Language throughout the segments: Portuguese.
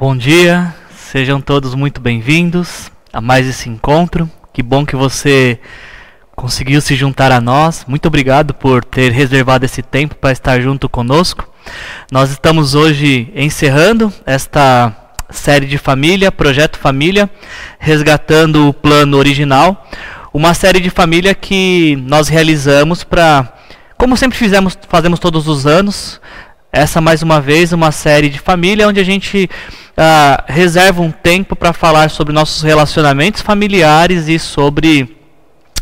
Bom dia, sejam todos muito bem-vindos a mais esse encontro. Que bom que você conseguiu se juntar a nós. Muito obrigado por ter reservado esse tempo para estar junto conosco. Nós estamos hoje encerrando esta série de família, Projeto Família, resgatando o plano original. Uma série de família que nós realizamos para, como sempre fizemos, fazemos todos os anos, essa mais uma vez uma série de família onde a gente uh, reserva um tempo para falar sobre nossos relacionamentos familiares e sobre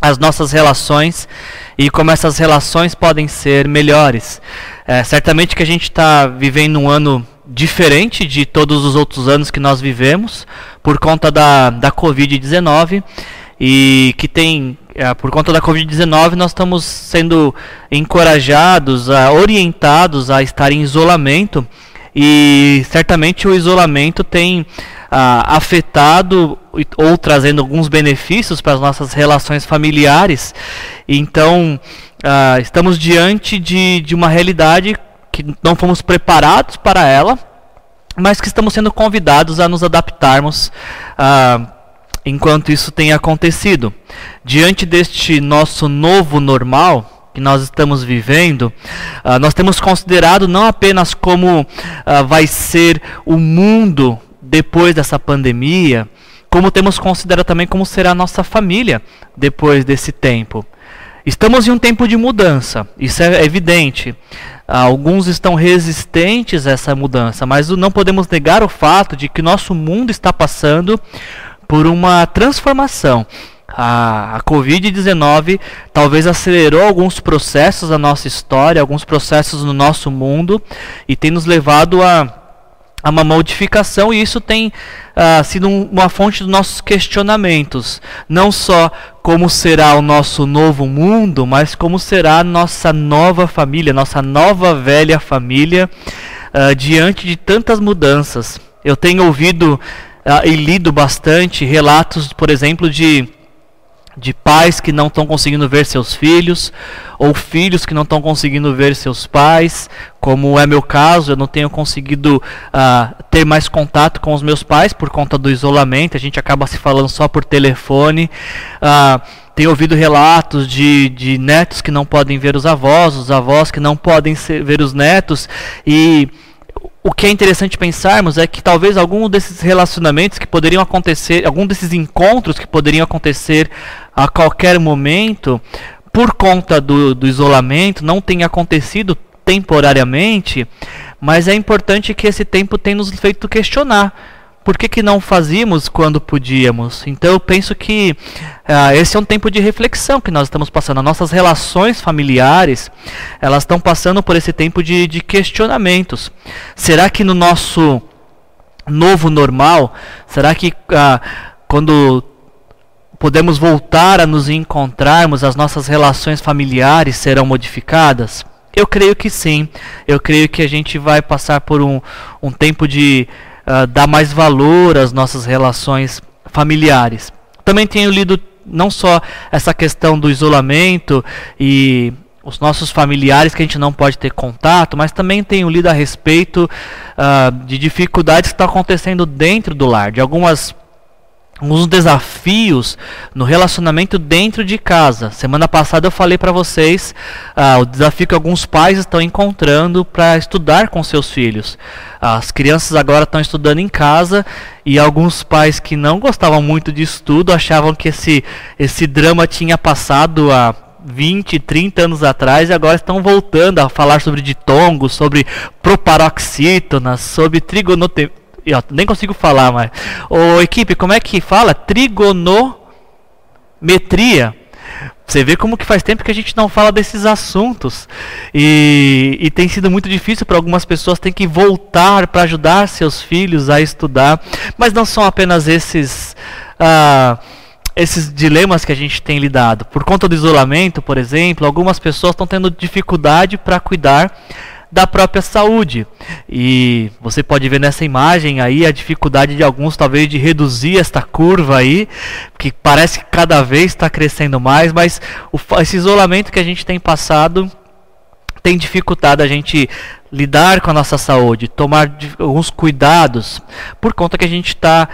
as nossas relações e como essas relações podem ser melhores. É, certamente que a gente está vivendo um ano diferente de todos os outros anos que nós vivemos por conta da, da Covid-19 e que tem é, por conta da Covid-19, nós estamos sendo encorajados, orientados a estar em isolamento e certamente o isolamento tem a, afetado ou trazendo alguns benefícios para as nossas relações familiares. Então, a, estamos diante de, de uma realidade que não fomos preparados para ela, mas que estamos sendo convidados a nos adaptarmos. A, enquanto isso tem acontecido. Diante deste nosso novo normal que nós estamos vivendo, uh, nós temos considerado não apenas como uh, vai ser o mundo depois dessa pandemia, como temos considerado também como será a nossa família depois desse tempo. Estamos em um tempo de mudança, isso é evidente. Alguns estão resistentes a essa mudança, mas não podemos negar o fato de que nosso mundo está passando por uma transformação. A, a Covid-19 talvez acelerou alguns processos da nossa história, alguns processos no nosso mundo e tem nos levado a, a uma modificação e isso tem uh, sido um, uma fonte dos nossos questionamentos. Não só como será o nosso novo mundo, mas como será a nossa nova família, nossa nova velha família uh, diante de tantas mudanças. Eu tenho ouvido uh, e lido bastante relatos, por exemplo, de, de pais que não estão conseguindo ver seus filhos, ou filhos que não estão conseguindo ver seus pais, como é meu caso, eu não tenho conseguido uh, ter mais contato com os meus pais por conta do isolamento, a gente acaba se falando só por telefone. Uh, tenho ouvido relatos de, de netos que não podem ver os avós, os avós que não podem ver os netos, e o que é interessante pensarmos é que talvez algum desses relacionamentos que poderiam acontecer, algum desses encontros que poderiam acontecer a qualquer momento, por conta do, do isolamento, não tenha acontecido temporariamente, mas é importante que esse tempo tenha nos feito questionar por que, que não fazíamos quando podíamos? Então eu penso que uh, esse é um tempo de reflexão que nós estamos passando. As nossas relações familiares, elas estão passando por esse tempo de, de questionamentos. Será que no nosso novo normal, será que uh, quando podemos voltar a nos encontrarmos, as nossas relações familiares serão modificadas? Eu creio que sim. Eu creio que a gente vai passar por um, um tempo de uh, dar mais valor às nossas relações familiares. Também tenho lido não só essa questão do isolamento e os nossos familiares que a gente não pode ter contato, mas também tenho lido a respeito uh, de dificuldades que estão acontecendo dentro do lar, de algumas alguns desafios no relacionamento dentro de casa. Semana passada eu falei para vocês ah, o desafio que alguns pais estão encontrando para estudar com seus filhos. As crianças agora estão estudando em casa e alguns pais que não gostavam muito de estudo achavam que esse, esse drama tinha passado há 20, 30 anos atrás e agora estão voltando a falar sobre ditongos, sobre proparoxítona, sobre trigonometria ó, nem consigo falar mais. Ô, equipe, como é que fala? Trigonometria. Você vê como que faz tempo que a gente não fala desses assuntos. E, e tem sido muito difícil para algumas pessoas, tem que voltar para ajudar seus filhos a estudar. Mas não são apenas esses. Ah, esses dilemas que a gente tem lidado. Por conta do isolamento, por exemplo, algumas pessoas estão tendo dificuldade para cuidar da própria saúde. E você pode ver nessa imagem aí a dificuldade de alguns talvez de reduzir esta curva aí, que parece que cada vez está crescendo mais, mas o, esse isolamento que a gente tem passado tem dificultado a gente lidar com a nossa saúde, tomar alguns cuidados, por conta que a gente está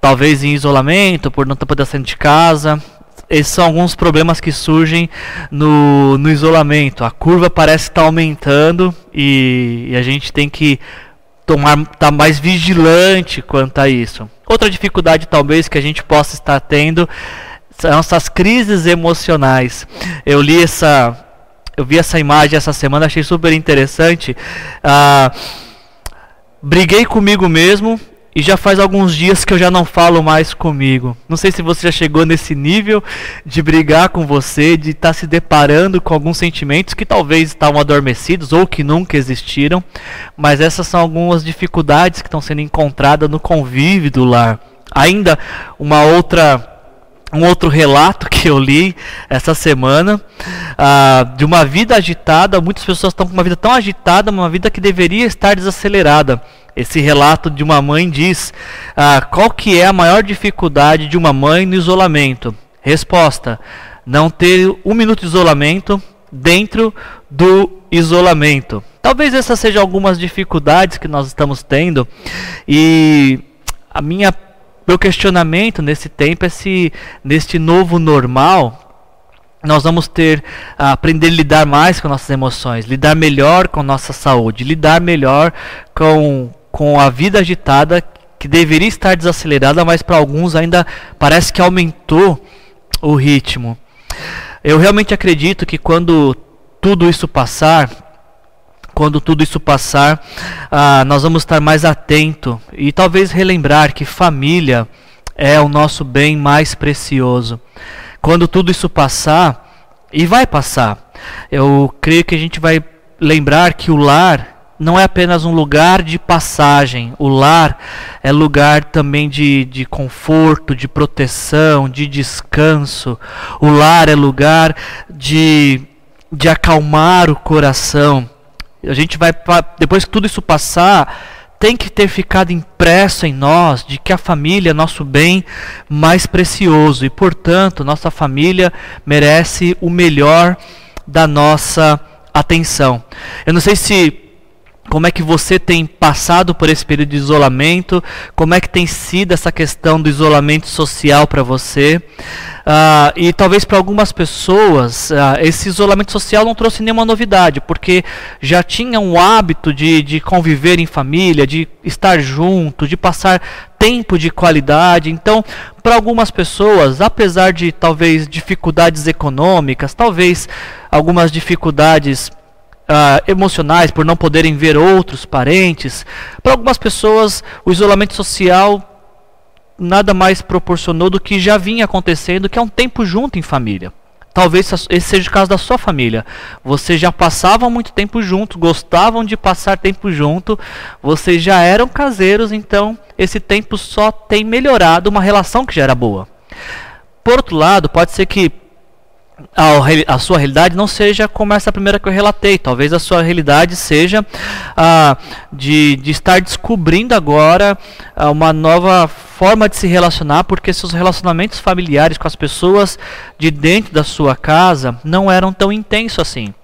talvez em isolamento, por não poder sair de casa. Esses são alguns problemas que surgem no, no isolamento. A curva parece estar tá aumentando e, e a gente tem que tomar tá mais vigilante quanto a isso. Outra dificuldade talvez que a gente possa estar tendo são essas crises emocionais. Eu li essa eu vi essa imagem essa semana, achei super interessante. Ah, briguei comigo mesmo e já faz alguns dias que eu já não falo mais comigo. Não sei se você já chegou nesse nível de brigar com você, de estar tá se deparando com alguns sentimentos que talvez estavam adormecidos ou que nunca existiram, mas essas são algumas dificuldades que estão sendo encontradas no convívio do lar. Ainda uma outra um outro relato que eu li essa semana uh, de uma vida agitada. Muitas pessoas estão com uma vida tão agitada, uma vida que deveria estar desacelerada. Esse relato de uma mãe diz: ah, qual que é a maior dificuldade de uma mãe no isolamento? Resposta: não ter um minuto de isolamento dentro do isolamento. Talvez essas sejam algumas dificuldades que nós estamos tendo e a minha meu questionamento nesse tempo é se neste novo normal nós vamos ter a aprender a lidar mais com nossas emoções, lidar melhor com nossa saúde, lidar melhor com com a vida agitada que deveria estar desacelerada, mas para alguns ainda parece que aumentou o ritmo. Eu realmente acredito que quando tudo isso passar, quando tudo isso passar, ah, nós vamos estar mais atento e talvez relembrar que família é o nosso bem mais precioso. Quando tudo isso passar, e vai passar, eu creio que a gente vai lembrar que o lar não é apenas um lugar de passagem. O lar é lugar também de, de conforto, de proteção, de descanso. O lar é lugar de, de acalmar o coração. A gente vai, depois que tudo isso passar, tem que ter ficado impresso em nós de que a família é nosso bem mais precioso e, portanto, nossa família merece o melhor da nossa atenção. Eu não sei se como é que você tem passado por esse período de isolamento, como é que tem sido essa questão do isolamento social para você. Uh, e talvez para algumas pessoas uh, esse isolamento social não trouxe nenhuma novidade, porque já tinham o hábito de, de conviver em família, de estar junto, de passar tempo de qualidade. Então, para algumas pessoas, apesar de talvez dificuldades econômicas, talvez algumas dificuldades Uh, emocionais por não poderem ver outros parentes. Para algumas pessoas, o isolamento social nada mais proporcionou do que já vinha acontecendo, que é um tempo junto em família. Talvez esse seja o caso da sua família. Vocês já passavam muito tempo junto, gostavam de passar tempo junto, vocês já eram caseiros, então esse tempo só tem melhorado uma relação que já era boa. Por outro lado, pode ser que a, a, sua realidade não seja como essa primeira que eu relatei. Talvez a sua realidade seja ah, de, de estar descobrindo agora ah, uma nova forma de se relacionar, porque seus relacionamentos familiares com as pessoas de dentro da sua casa não eram tão intensos assim.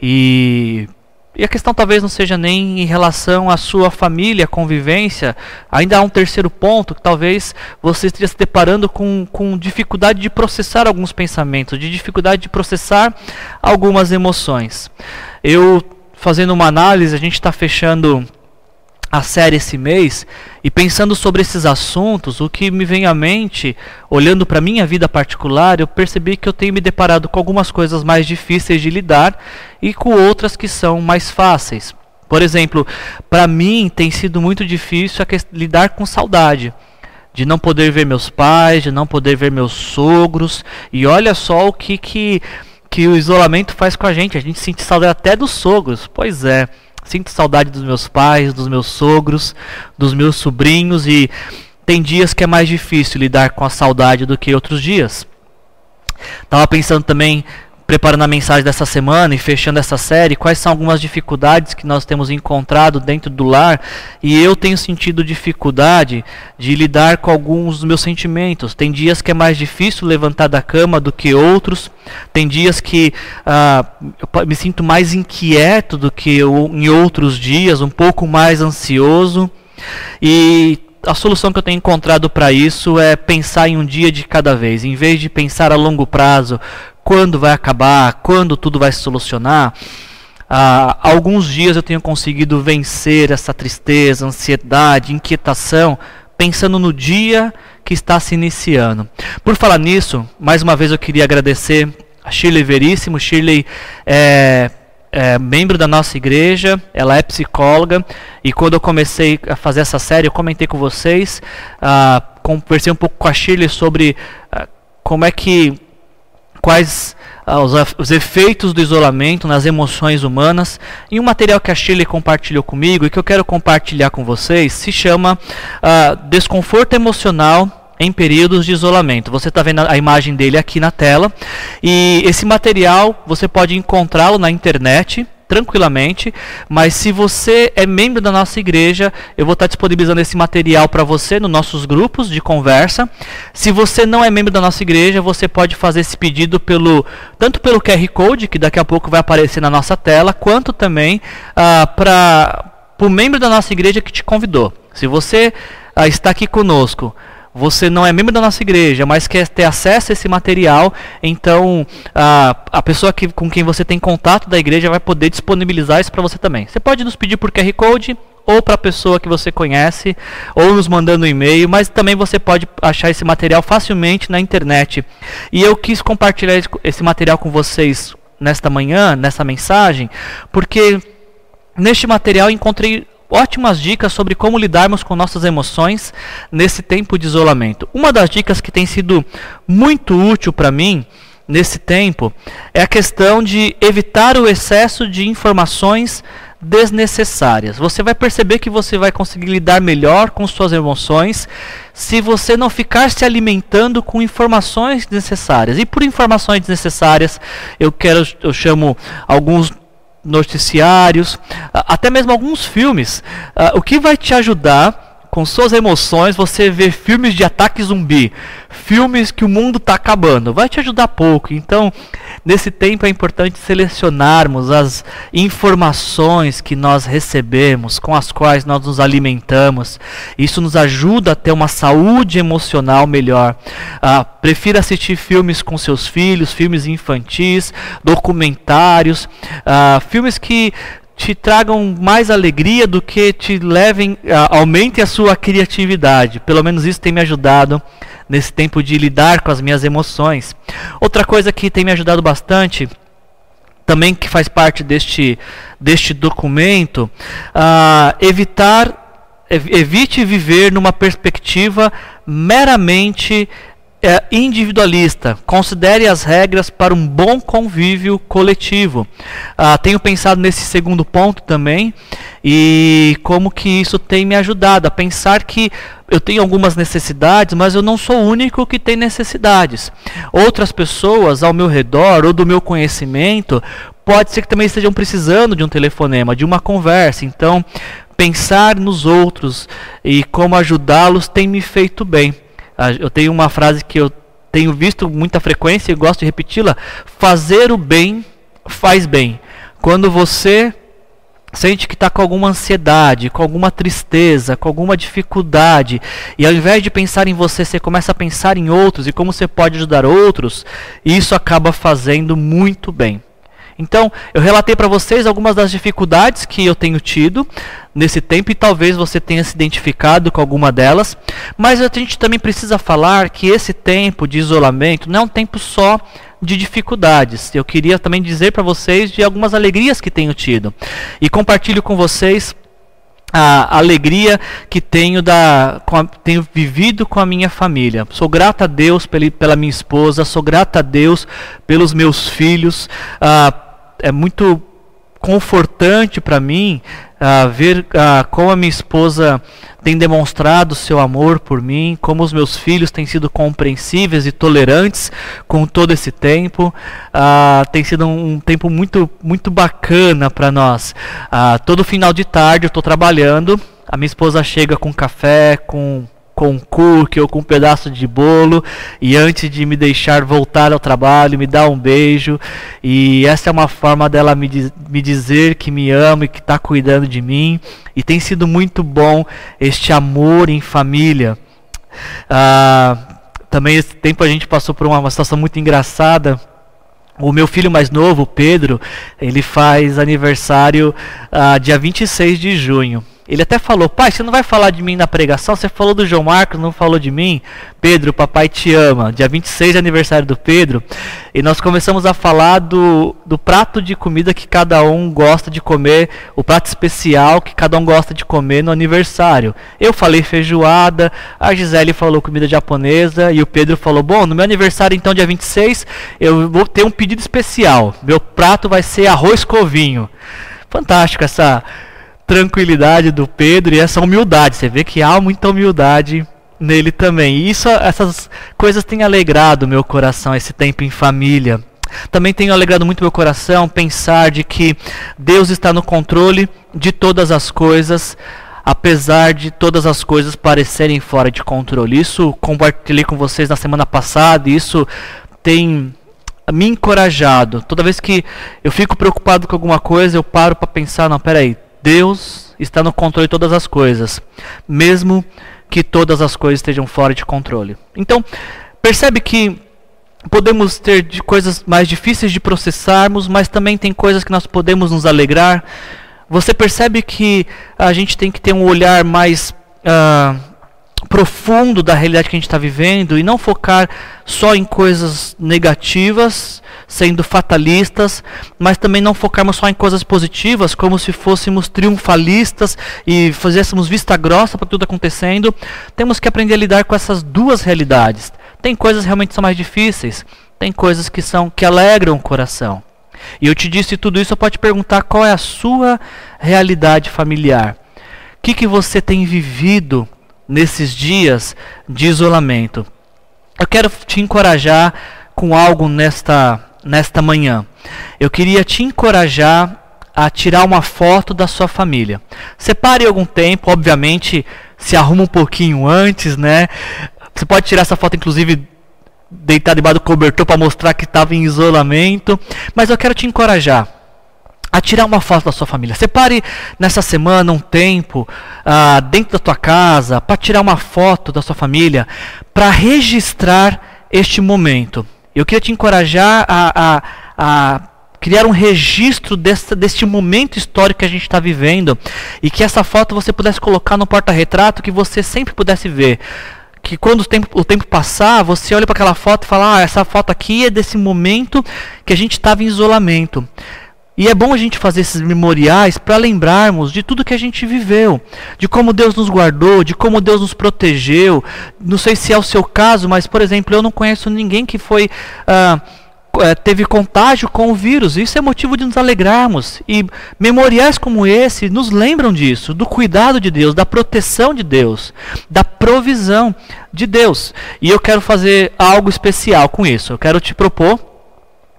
E e a questão talvez não seja nem em relação à sua família, convivência. Ainda há um terceiro ponto que talvez você esteja se deparando com, com dificuldade de processar alguns pensamentos, de dificuldade de processar algumas emoções. Eu, fazendo uma análise, a gente está fechando a série esse mês e pensando sobre esses assuntos, o que me vem à mente, olhando para minha vida particular, eu percebi que eu tenho me deparado com algumas coisas mais difíceis de lidar e com outras que são mais fáceis. Por exemplo, para mim tem sido muito difícil lidar com saudade. De não poder ver meus pais, de não poder ver meus sogros. E olha só o que, que, que o isolamento faz com a gente. A gente sente saudade até dos sogros. Pois é. Sinto saudade dos meus pais, dos meus sogros, dos meus sobrinhos e tem dias que é mais difícil lidar com a saudade do que outros dias. Tava pensando também preparando a mensagem dessa semana e fechando essa série, quais são algumas dificuldades que nós temos encontrado dentro do lar, e eu tenho sentido dificuldade de lidar com alguns dos meus sentimentos. Tem dias que é mais difícil levantar da cama do que outros, tem dias que ah, eu me sinto mais inquieto do que eu, em outros dias, um pouco mais ansioso, e a solução que eu tenho encontrado para isso é pensar em um dia de cada vez, em vez de pensar a longo prazo, quando vai acabar, quando tudo vai se solucionar. Há alguns dias eu tenho conseguido vencer essa tristeza, ansiedade, inquietação, pensando no dia que está se iniciando. Por falar nisso, mais uma vez eu queria agradecer a Shirley Veríssimo. Shirley é é membro da nossa igreja, ela é psicóloga e quando eu comecei a fazer essa série, eu comentei com vocês, uh, conversei um pouco com a Shirley sobre uh, como é que quais uh, os, os, efeitos do isolamento nas emoções humanas. E um material que a Shirley compartilhou comigo e que eu quero compartilhar com vocês se chama Desconforto Emocional em períodos de isolamento. Você está vendo a imagem dele aqui na tela. E esse material você pode encontrá-lo na internet tranquilamente, mas se você é membro da nossa igreja, eu vou estar disponibilizando esse material para você nos nossos grupos de conversa. Se você não é membro da nossa igreja, você pode fazer esse pedido pelo tanto pelo QR Code, que daqui a pouco vai aparecer na nossa tela, quanto também ah, para o membro da nossa igreja que te convidou. Se você ah, está aqui conosco, você não é membro da nossa igreja, mas quer ter acesso a esse material, então a, a pessoa que, com quem você tem contato da igreja vai poder disponibilizar isso para você também. Você pode nos pedir por QR Code ou para a pessoa que você conhece, ou nos mandando um e-mail, mas também você pode achar esse material facilmente na internet. E eu quis compartilhar esse material com vocês nesta manhã, nessa mensagem, porque neste material encontrei ótimas dicas sobre como lidarmos com nossas emoções nesse tempo de isolamento. Uma das dicas que tem sido muito útil para mim nesse tempo é a questão de evitar o excesso de informações desnecessárias. Você vai perceber que você vai conseguir lidar melhor com suas emoções se você não ficar se alimentando com informações desnecessárias. E por informações desnecessárias, eu quero eu chamo alguns noticiários, até mesmo alguns filmes. Uh, o que vai te ajudar com suas emoções, você vê filmes de ataque zumbi, filmes que o mundo está acabando, vai te ajudar pouco. Então, nesse tempo é importante selecionarmos as informações que nós recebemos, com as quais nós nos alimentamos. Isso nos ajuda a ter uma saúde emocional melhor. Ah, prefira assistir filmes com seus filhos, filmes infantis, documentários, ah, filmes que te tragam mais alegria do que te levem, aumentem a sua criatividade. Pelo menos isso tem me ajudado nesse tempo de lidar com as minhas emoções. Outra coisa que tem me ajudado bastante, também que faz parte deste, deste documento, uh, evitar evite viver numa perspectiva meramente é individualista. Considere as regras para um bom convívio coletivo. Ah, tenho pensado nesse segundo ponto também e como que isso tem me ajudado a pensar que eu tenho algumas necessidades, mas eu não sou o único que tem necessidades. Outras pessoas ao meu redor ou do meu conhecimento pode ser que também estejam precisando de um telefonema, de uma conversa. Então, pensar nos outros e como ajudá-los tem me feito bem. Eu tenho uma frase que eu tenho visto muita frequência e gosto de repeti-la: fazer o bem faz bem. Quando você sente que está com alguma ansiedade, com alguma tristeza, com alguma dificuldade, e ao invés de pensar em você, você começa a pensar em outros e como você pode ajudar outros, isso acaba fazendo muito bem. Então, eu relatei para vocês algumas das dificuldades que eu tenho tido nesse tempo e talvez você tenha se identificado com alguma delas, mas a gente também precisa falar que esse tempo de isolamento não é um tempo só de dificuldades. Eu queria também dizer para vocês de algumas alegrias que tenho tido e compartilho com vocês a alegria que tenho, da, a, tenho vivido com a minha família. Sou grata a Deus pela, pela minha esposa, sou grata a Deus pelos meus filhos. Ah, é muito confortante para mim uh, ver uh, como a minha esposa tem demonstrado seu amor por mim, como os meus filhos têm sido compreensíveis e tolerantes com todo esse tempo. Uh, tem sido um, um, tempo muito, muito bacana para nós. todo final de tarde eu estou trabalhando, a minha esposa chega com café, com com cookie ou com um pedaço de bolo e antes de me deixar voltar ao trabalho, me dá um beijo. E essa é uma forma dela me, diz, me dizer que me ama e que está cuidando de mim. E tem sido muito bom este amor em família. Ah, também esse tempo a gente passou por uma, uma situação muito engraçada. O meu filho mais novo, Pedro, ele faz aniversário ah, dia 26 de junho. Ele até falou: Pai, você não vai falar de mim na pregação? Você falou do João Marcos, não falou de mim? Pedro, papai te ama. Dia 26 é aniversário do Pedro. E nós começamos a falar do, do prato de comida que cada um gosta de comer, o prato especial que cada um gosta de comer no aniversário. Eu falei feijoada, a Gisele falou comida japonesa e o Pedro falou: Bom, no meu aniversário, então, dia 26, eu vou ter um pedido especial. Meu prato vai ser arroz covinho. Fantástico essa tranquilidade do Pedro e essa humildade. Você vê que há muita humildade nele também. E isso, essas coisas têm alegrado meu coração esse tempo em família. Também tem alegrado muito meu coração pensar de que Deus está no controle de todas as coisas, apesar de todas as coisas parecerem fora de controle. Isso compartilhei com vocês na semana passada, e isso tem me encorajado. Toda vez que eu fico preocupado com alguma coisa, eu paro para pensar, não, peraí, Deus está no controle de todas as coisas, mesmo que todas as coisas estejam fora de controle. Então, percebe que podemos ter coisas mais difíceis de processarmos, mas também tem coisas que nós podemos nos alegrar. Você percebe que a gente tem que ter um olhar mais uh, profundo da realidade que a gente está vivendo e não focar só em coisas negativas, sendo fatalistas, mas também não focarmos só em coisas positivas, como se fôssemos triunfalistas e fizéssemos vista grossa para tudo acontecendo. Temos que aprender a lidar com essas duas realidades. Tem coisas realmente que são mais difíceis, tem coisas que são que alegram o coração. E eu te disse tudo isso, te perguntar qual é a sua realidade familiar. O que, que você tem vivido nesses dias de isolamento. Eu quero te encorajar com algo nesta, nesta manhã. Eu queria te encorajar a tirar uma foto da sua família. Separe algum tempo, obviamente, se arruma um pouquinho antes, né? Você pode tirar essa foto, inclusive, deitado debaixo do cobertor para mostrar que estava em isolamento. Mas eu quero te encorajar a tirar uma foto da sua família. Separe nessa semana um tempo ah, dentro da tua casa para tirar uma foto da sua família, para registrar este momento. Eu queria te encorajar a, a, a criar um registro desse, deste momento histórico que a gente está vivendo e que essa foto você pudesse colocar no porta-retrato que você sempre pudesse ver que quando o tempo, o tempo passar, você olha para aquela foto e fala: Ah, essa foto aqui é desse momento que a gente estava em isolamento. E é bom a gente fazer esses memoriais para lembrarmos de tudo que a gente viveu, de como Deus nos guardou, de como Deus nos protegeu. Não sei se é o seu caso, mas, por exemplo, eu não conheço ninguém que foi. Ah, eh, teve contágio com o vírus. Isso é motivo de nos alegrarmos. E memoriais como esse nos lembram disso, do cuidado de Deus, da proteção de Deus, da provisão de Deus. E eu quero fazer algo especial com isso. Eu quero te propor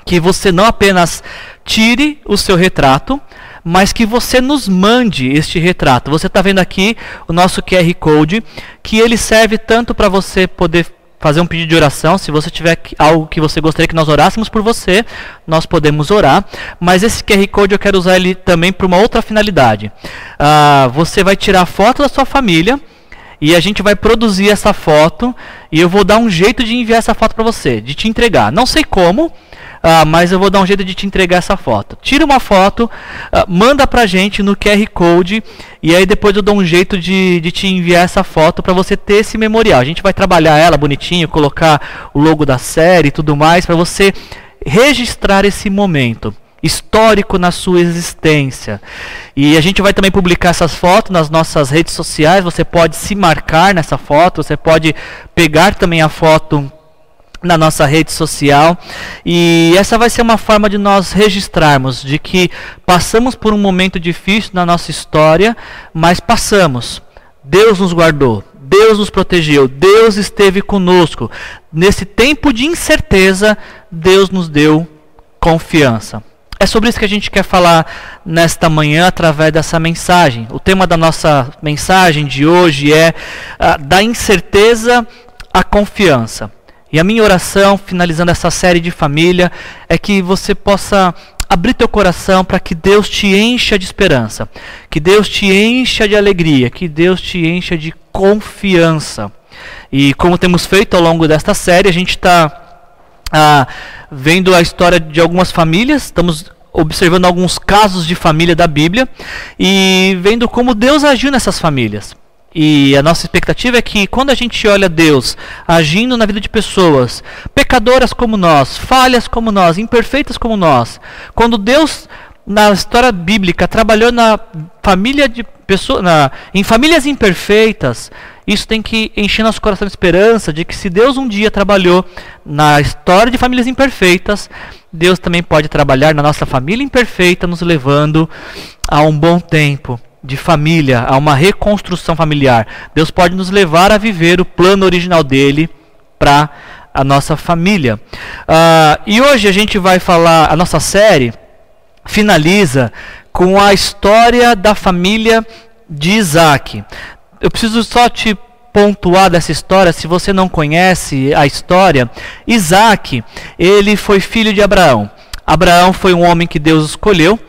que você não apenas tire o seu retrato, mas que você nos mande este retrato. Você está vendo aqui o nosso QR Code, que ele serve tanto para você poder fazer um pedido de oração. Se você tiver algo que você gostaria que nós orássemos por você, nós podemos orar. Mas esse QR Code eu quero usar ele também para uma outra finalidade. Ah, você vai tirar a foto da sua família e a gente vai produzir essa foto e eu vou dar um jeito de enviar essa foto para você, de te entregar. Não sei como, ah, mas eu vou dar um jeito de te entregar essa foto. Tira uma foto, ah, manda pra gente no QR Code e aí depois eu dou um jeito de, de te enviar essa foto para você ter esse memorial. A gente vai trabalhar ela bonitinho, colocar o logo da série e tudo mais para você registrar esse momento histórico na sua existência. E a gente vai também publicar essas fotos nas nossas redes sociais. Você pode se marcar nessa foto, você pode pegar também a foto na nossa rede social. E essa vai ser uma forma de nós registrarmos de que passamos por um momento difícil na nossa história, mas passamos. Deus nos guardou, Deus nos protegeu, Deus esteve conosco. Nesse tempo de incerteza, Deus nos deu confiança. É sobre isso que a gente quer falar nesta manhã através dessa mensagem. O tema da nossa mensagem de hoje é uh, da incerteza à confiança. E a minha oração, finalizando essa série de família, é que você possa abrir teu coração para que Deus te encha de esperança, que Deus te encha de alegria, que Deus te encha de confiança. E como temos feito ao longo desta série, a gente está ah, vendo a história de algumas famílias, estamos observando alguns casos de família da Bíblia e vendo como Deus agiu nessas famílias. E a nossa expectativa é que quando a gente olha Deus agindo na vida de pessoas, pecadoras como nós, falhas como nós, imperfeitas como nós, quando Deus na história bíblica trabalhou na família de pessoas, em famílias imperfeitas, isso tem que encher nosso coração de esperança de que se Deus um dia trabalhou na história de famílias imperfeitas, Deus também pode trabalhar na nossa família imperfeita, nos levando a um bom tempo de família, a uma reconstrução familiar. Deus pode nos levar a viver o plano original dele para a nossa família. Uh, e hoje a gente vai falar, a nossa série finaliza com a história da família de Isaac. Eu preciso só te pontuar dessa história, se você não conhece a história, Isaac, ele foi filho de Abraão. Abraão foi um homem que Deus escolheu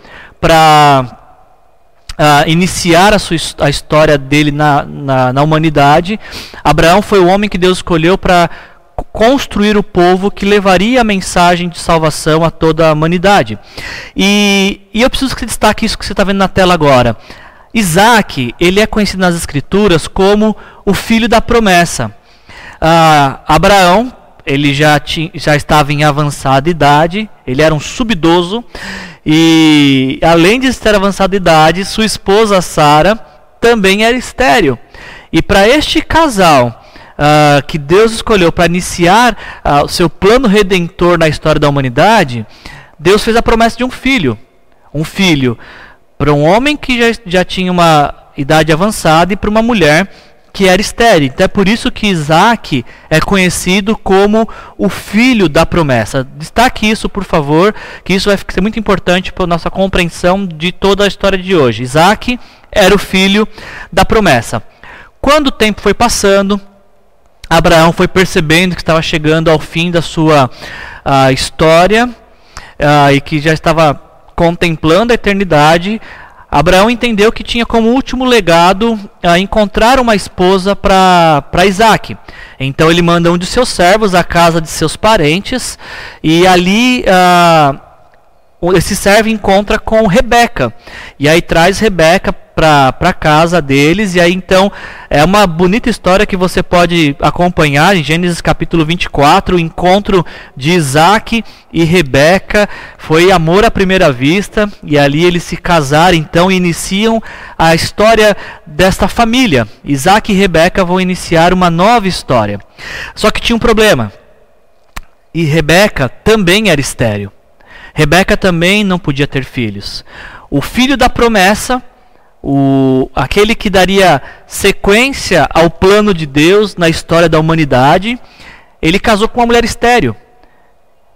para uh, iniciar a, sua, a história dele na, na, na humanidade. Abraão foi o homem que Deus escolheu para construir o povo que levaria a mensagem de salvação a toda a humanidade. E, e eu preciso que destaque isso que você está vendo na tela agora. Isaac, ele é conhecido nas escrituras como o filho da promessa. Uh, Abraão, ele já, tinha, já estava em avançada idade, ele era um subidoso, e além de ter avançada idade, sua esposa Sara também era estéril. E para este casal, uh, que Deus escolheu para iniciar uh, o seu plano redentor na história da humanidade, Deus fez a promessa de um filho. Um filho para um homem que já, já tinha uma idade avançada e para uma mulher que era estéril. Então é por isso que Isaac é conhecido como o filho da promessa. Destaque isso, por favor, que isso vai ser muito importante para a nossa compreensão de toda a história de hoje. Isaac era o filho da promessa. Quando o tempo foi passando, Abraão foi percebendo que estava chegando ao fim da sua uh, história uh, e que já estava contemplando a eternidade. Abraão entendeu que tinha como último legado uh, encontrar uma esposa para Isaac. Então ele manda um de seus servos à casa de seus parentes e ali esse servo encontra com Rebeca. E aí traz Rebeca para casa deles. E aí então é uma bonita história que você pode acompanhar em Gênesis capítulo 24. O encontro de Isaac e Rebeca foi amor à primeira vista. E ali eles se casaram então iniciam a história desta família. Isaac e Rebeca vão iniciar uma nova história. Só que tinha um problema. E Rebeca também era estéril. Rebeca também não podia ter filhos. O filho da promessa, o, aquele que daria sequência ao plano de Deus na história da humanidade, ele casou com uma mulher estéril.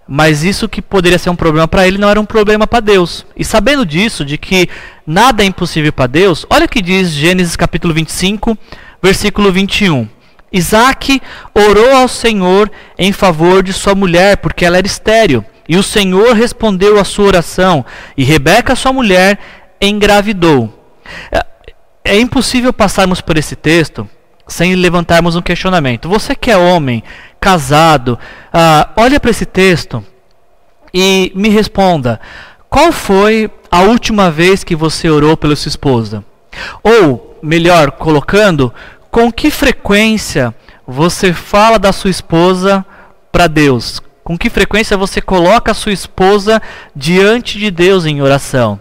Mas isso que poderia ser um problema para ele não era um problema para Deus. E sabendo disso, de que nada é impossível para Deus, olha o que diz Gênesis capítulo 25, versículo 21. Isaac orou ao Senhor em favor de sua mulher, porque ela era estéril. E o Senhor respondeu à sua oração, e Rebeca, sua mulher, engravidou. É, é impossível passarmos por esse texto sem levantarmos um questionamento. Você que é homem, casado, uh, olha para esse texto e me responda: qual foi a última vez que você orou pela sua esposa? Ou, melhor colocando, com que frequência você fala da sua esposa para Deus? Com que frequência você coloca a sua esposa diante de Deus em oração?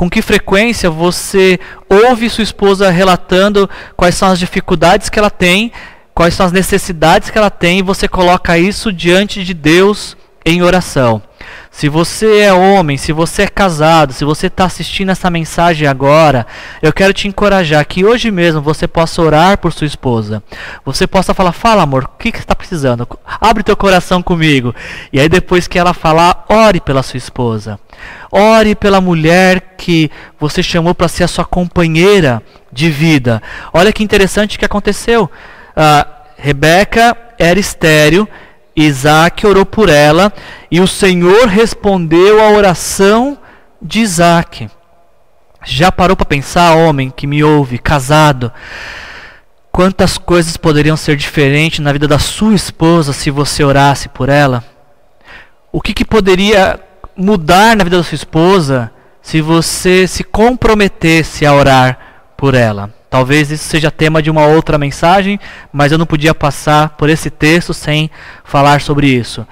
Com que frequência você ouve sua esposa relatando quais são as dificuldades que ela tem quais são as necessidades que ela tem e você coloca isso diante de Deus em oração. Se você é homem, se você é casado, se você está assistindo essa mensagem agora, eu quero te encorajar que hoje mesmo você possa orar por sua esposa. Você possa falar: Fala, amor, o que, que você está precisando? Abre teu coração comigo. E aí, depois que ela falar, ore pela sua esposa. Ore pela mulher que você chamou para ser a sua companheira de vida. Olha que interessante que aconteceu. Uh, Rebeca era estéreo Isaac orou por ela e o Senhor respondeu à oração de Isaac. Já parou para pensar, homem que me ouve, casado, quantas coisas poderiam ser diferentes na vida da sua esposa se você orasse por ela? O que, que poderia mudar na vida da sua esposa se você se comprometesse a orar por ela? Talvez isso seja tema de uma outra mensagem, mas eu não podia passar por esse texto sem falar sobre isso.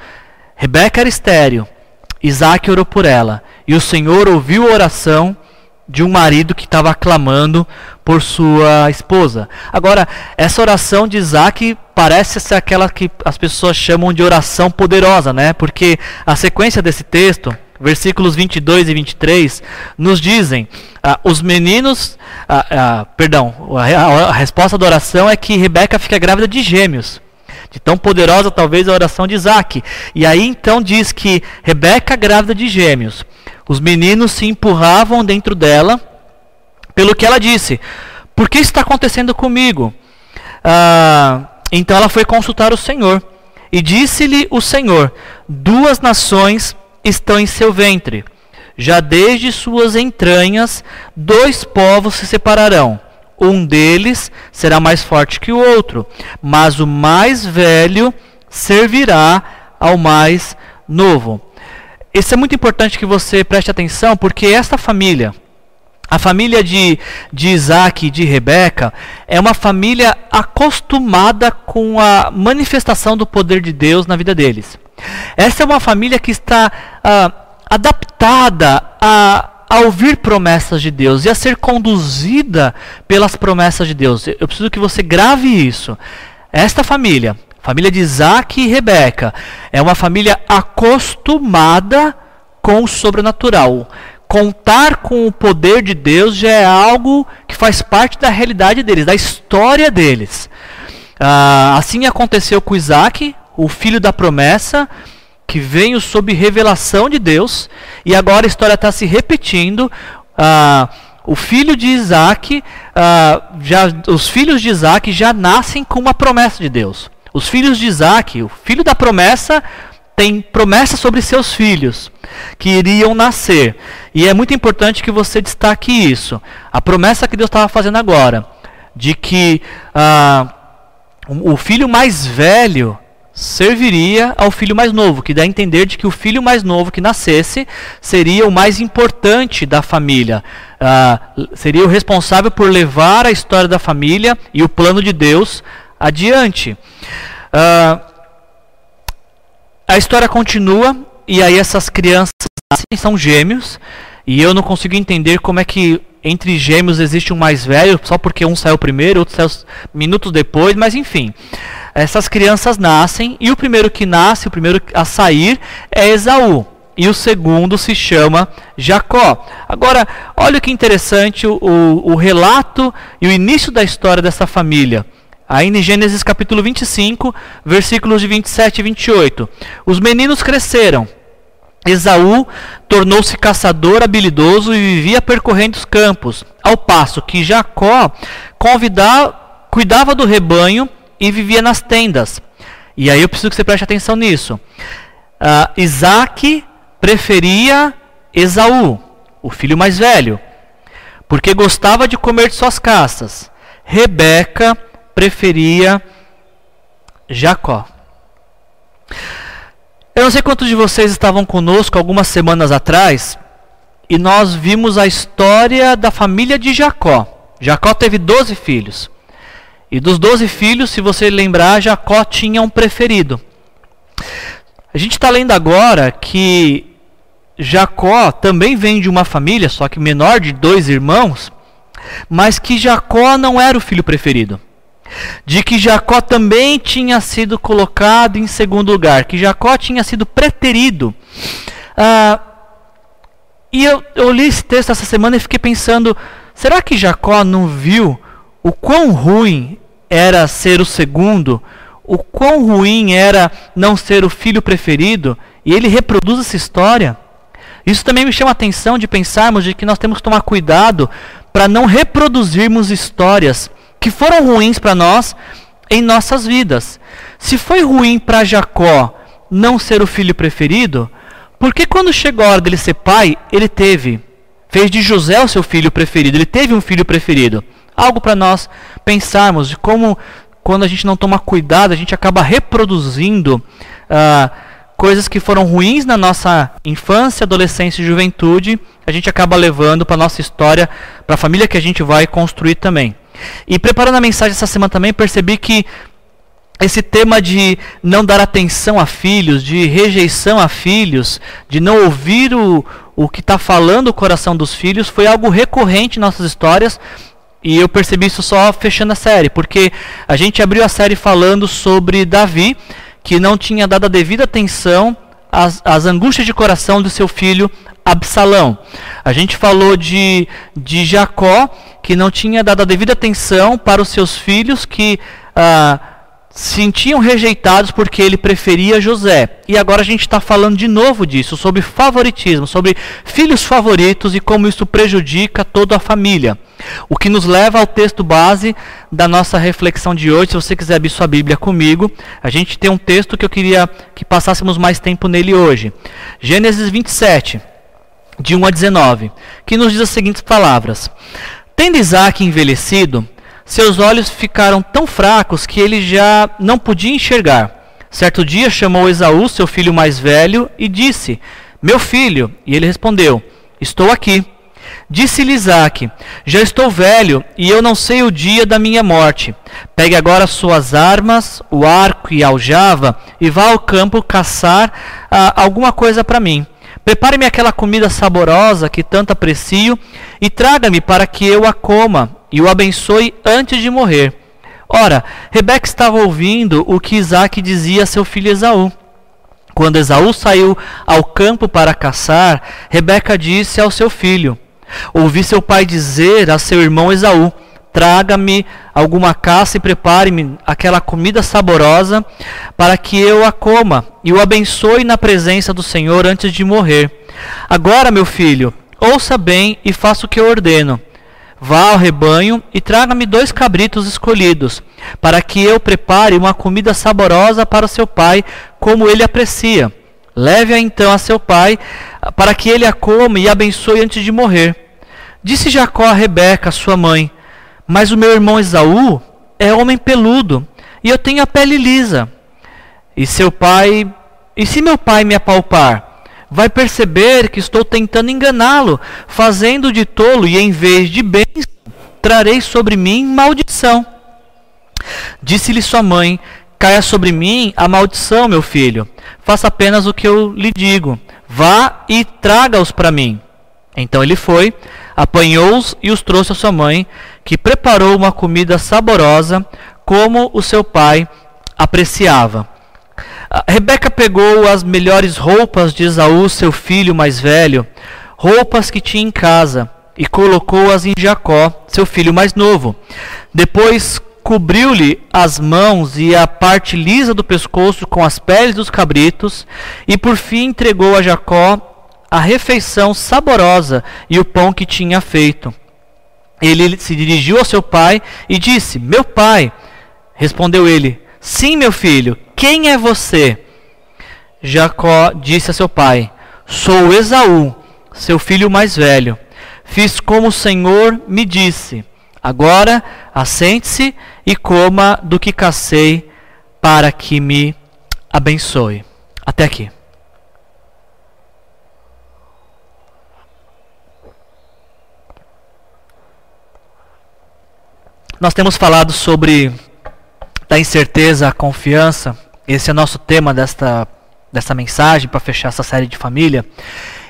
Rebeca era estéreo, Isaac orou por ela, e o Senhor ouviu a oração de um marido que estava clamando por sua esposa. Agora, essa oração de Isaac parece ser aquela que as pessoas chamam de oração poderosa, né? Porque a sequência desse texto versículos 22 e 23, nos dizem: ah, os meninos, ah, ah, perdão, a, a, resposta da oração é que Rebeca fica grávida de gêmeos. De tão poderosa talvez a oração de Isaac. E aí então diz que Rebeca grávida de gêmeos. Os meninos se empurravam dentro dela, pelo que ela disse: Por que está acontecendo comigo? Ah, então ela foi consultar o Senhor. E disse-lhe o Senhor: Duas nações estão em seu ventre. Já desde suas entranhas, dois povos se separarão. Um deles será mais forte que o outro, mas o mais velho servirá ao mais novo. Isso é muito importante que você preste atenção, porque esta família, a família de, de Isaac e de Rebeca, é uma família acostumada com a manifestação do poder de Deus na vida deles. Essa é uma família que está ah, adaptada a, a ouvir promessas de Deus e a ser conduzida pelas promessas de Deus. Eu preciso que você grave isso. Esta família, família de Isaac e Rebeca, é uma família acostumada com o sobrenatural. Contar com o poder de Deus já é algo que faz parte da realidade deles, da história deles. Ah, assim aconteceu com Isaac, o filho da promessa, que veio sob revelação de Deus, e agora a história está se repetindo. Ah, o filho de Isaac, ah, já, os filhos de Isaac já nascem com uma promessa de Deus. Os filhos de Isaac, o filho da promessa, tem promessa sobre seus filhos que iriam nascer. E é muito importante que você destaque isso. A promessa que Deus estava fazendo agora, de que ah, o filho mais velho serviria ao filho mais novo, que dá a entender de que o filho mais novo que nascesse seria o mais importante da família, uh, seria o responsável por levar a história da família e o plano de Deus adiante. Uh, a história continua e aí essas crianças são gêmeos e eu não consigo entender como é que entre gêmeos existe um mais velho só porque um saiu primeiro, outro saiu minutos depois, mas enfim essas crianças nascem e o primeiro que nasce, o primeiro a sair é Esaú. E o segundo se chama Jacó. Agora, olha que interessante o, o, relato e o início da história dessa família. Ainda em Gênesis capítulo 25, versículos de 27 e 28. Os meninos cresceram. Esaú tornou-se caçador habilidoso e vivia percorrendo os campos, ao passo que Jacó cuidava do rebanho e vivia nas tendas. E aí eu preciso que você preste atenção nisso. Uh, Isaac preferia Esaú, o filho mais velho, porque gostava de comer de suas caças. Rebeca preferia Jacó. Eu não sei quantos de vocês estavam conosco algumas semanas atrás e nós vimos a história da família de Jacó. Jacó teve 12 filhos. E dos doze filhos, se você lembrar, Jacó tinha um preferido. A gente está lendo agora que Jacó também vem de uma família, só que menor de dois irmãos, mas que Jacó não era o filho preferido. De que Jacó também tinha sido colocado em segundo lugar, que Jacó tinha sido preterido. Ah, e eu, eu li esse texto essa semana e fiquei pensando: será que Jacó não viu o quão ruim era ser o segundo, o quão ruim era não ser o filho preferido, e ele reproduz essa história? Isso também me chama a atenção de pensarmos de que nós temos que tomar cuidado para não reproduzirmos histórias que foram ruins para nós em nossas vidas. Se foi ruim para Jacó não ser o filho preferido, por que quando chegou a hora dele ser pai, ele teve? Fez de José o seu filho preferido, ele teve um filho preferido. Algo para nós pensarmos de como, quando a gente não toma cuidado, a gente acaba reproduzindo uh, coisas que foram ruins na nossa infância, adolescência e juventude, a gente acaba levando para a nossa história, para a família que a gente vai construir também. E preparando a mensagem essa semana também, percebi que esse tema de não dar atenção a filhos, de rejeição a filhos, de não ouvir o, o que está falando o coração dos filhos, foi algo recorrente em nossas histórias. E eu percebi isso só fechando a série, porque a gente abriu a série falando sobre Davi, que não tinha dado a devida atenção às, às angústias de coração do seu filho Absalão. A gente falou de, de Jacó, que não tinha dado a devida atenção para os seus filhos, que. Ah, sentiam rejeitados porque ele preferia José. E agora a gente está falando de novo disso, sobre favoritismo, sobre filhos favoritos e como isso prejudica toda a família. O que nos leva ao texto base da nossa reflexão de hoje. Se você quiser abrir sua Bíblia comigo, a gente tem um texto que eu queria que passássemos mais tempo nele hoje. Gênesis 27, de 1 a 19, que nos diz as seguintes palavras: Tendo Isaac envelhecido, seus olhos ficaram tão fracos que ele já não podia enxergar. Certo dia chamou Esaú, seu filho mais velho, e disse: Meu filho. E ele respondeu: Estou aqui. Disse-lhe Isaac: Já estou velho e eu não sei o dia da minha morte. Pegue agora suas armas, o arco e a aljava, e vá ao campo caçar ah, alguma coisa para mim. Prepare-me aquela comida saborosa que tanto aprecio e traga-me para que eu a coma e o abençoe antes de morrer. Ora, Rebeca estava ouvindo o que Isaac dizia a seu filho Esaú. Quando Esaú saiu ao campo para caçar, Rebeca disse ao seu filho: Ouvi seu pai dizer a seu irmão Esaú: Traga-me alguma caça e prepare-me aquela comida saborosa para que eu a coma e o abençoe na presença do Senhor antes de morrer. Agora, meu filho, ouça bem e faça o que eu ordeno. Vá ao rebanho e traga-me dois cabritos escolhidos, para que eu prepare uma comida saborosa para seu pai, como ele aprecia. Leve-a então a seu pai, para que ele a coma e abençoe antes de morrer. Disse Jacó a Rebeca, sua mãe: Mas o meu irmão Esaú é homem peludo, e eu tenho a pele lisa. E seu pai, e se meu pai me apalpar? vai perceber que estou tentando enganá-lo, fazendo de tolo, e em vez de bênção, trarei sobre mim maldição. Disse-lhe sua mãe: Caia sobre mim a maldição, meu filho. Faça apenas o que eu lhe digo. Vá e traga-os para mim. Então ele foi, apanhou-os e os trouxe a sua mãe, que preparou uma comida saborosa, como o seu pai apreciava. Rebeca pegou as melhores roupas de Esaú, seu filho mais velho, roupas que tinha em casa, e colocou-as em Jacó, seu filho mais novo. Depois cobriu-lhe as mãos e a parte lisa do pescoço com as peles dos cabritos, e por fim entregou a Jacó a refeição saborosa e o pão que tinha feito. Ele se dirigiu ao seu pai e disse: Meu pai. Respondeu ele: Sim, meu filho, quem é você? Jacó disse a seu pai: Sou Esaú, seu filho mais velho. Fiz como o Senhor me disse. Agora assente-se e coma do que cacei, para que me abençoe. Até aqui. Nós temos falado sobre da incerteza à confiança. Esse é nosso tema desta, desta mensagem para fechar essa série de família.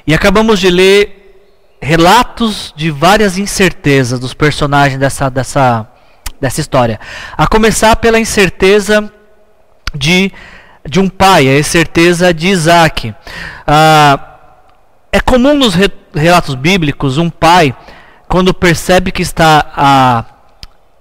E acabamos de ler relatos de várias incertezas dos personagens dessa, dessa, dessa história. A começar pela incerteza de, de um pai, a incerteza de Isaac. Ah, é comum nos re relatos bíblicos um pai, quando percebe que está a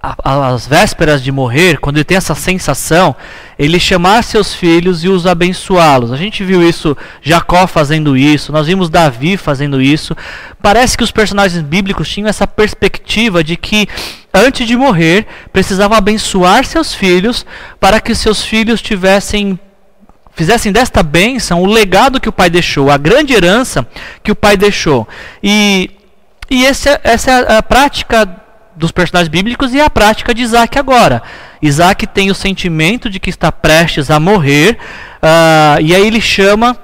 às vésperas de morrer, quando ele tem essa sensação, ele chamar seus filhos e os abençoá-los. A gente viu isso, Jacó fazendo isso, nós vimos Davi fazendo isso. Parece que os personagens bíblicos tinham essa perspectiva de que antes de morrer precisavam abençoar seus filhos para que seus filhos tivessem fizessem desta bênção o legado que o pai deixou, a grande herança que o pai deixou. E, e esse, é, essa é a prática dos personagens bíblicos e a prática de Isaac agora. Isaac tem o sentimento de que está prestes a morrer, uh, e aí ele chama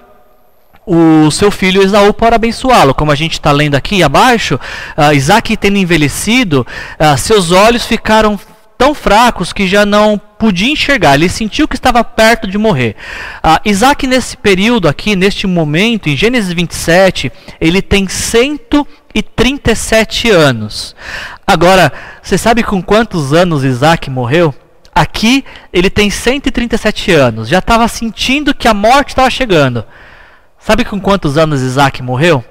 o seu filho Esaú para abençoá-lo. Como a gente está lendo aqui abaixo, uh, Isaac tendo envelhecido, uh, seus olhos ficaram tão fracos que já não podia enxergar. Ele sentiu que estava perto de morrer. Uh, Isaac, nesse período aqui, neste momento, em Gênesis 27, ele tem 137 anos. Agora, você sabe com quantos anos Isaac morreu? Aqui ele tem 137 anos. Já estava sentindo que a morte estava chegando. Sabe com quantos anos Isaac morreu?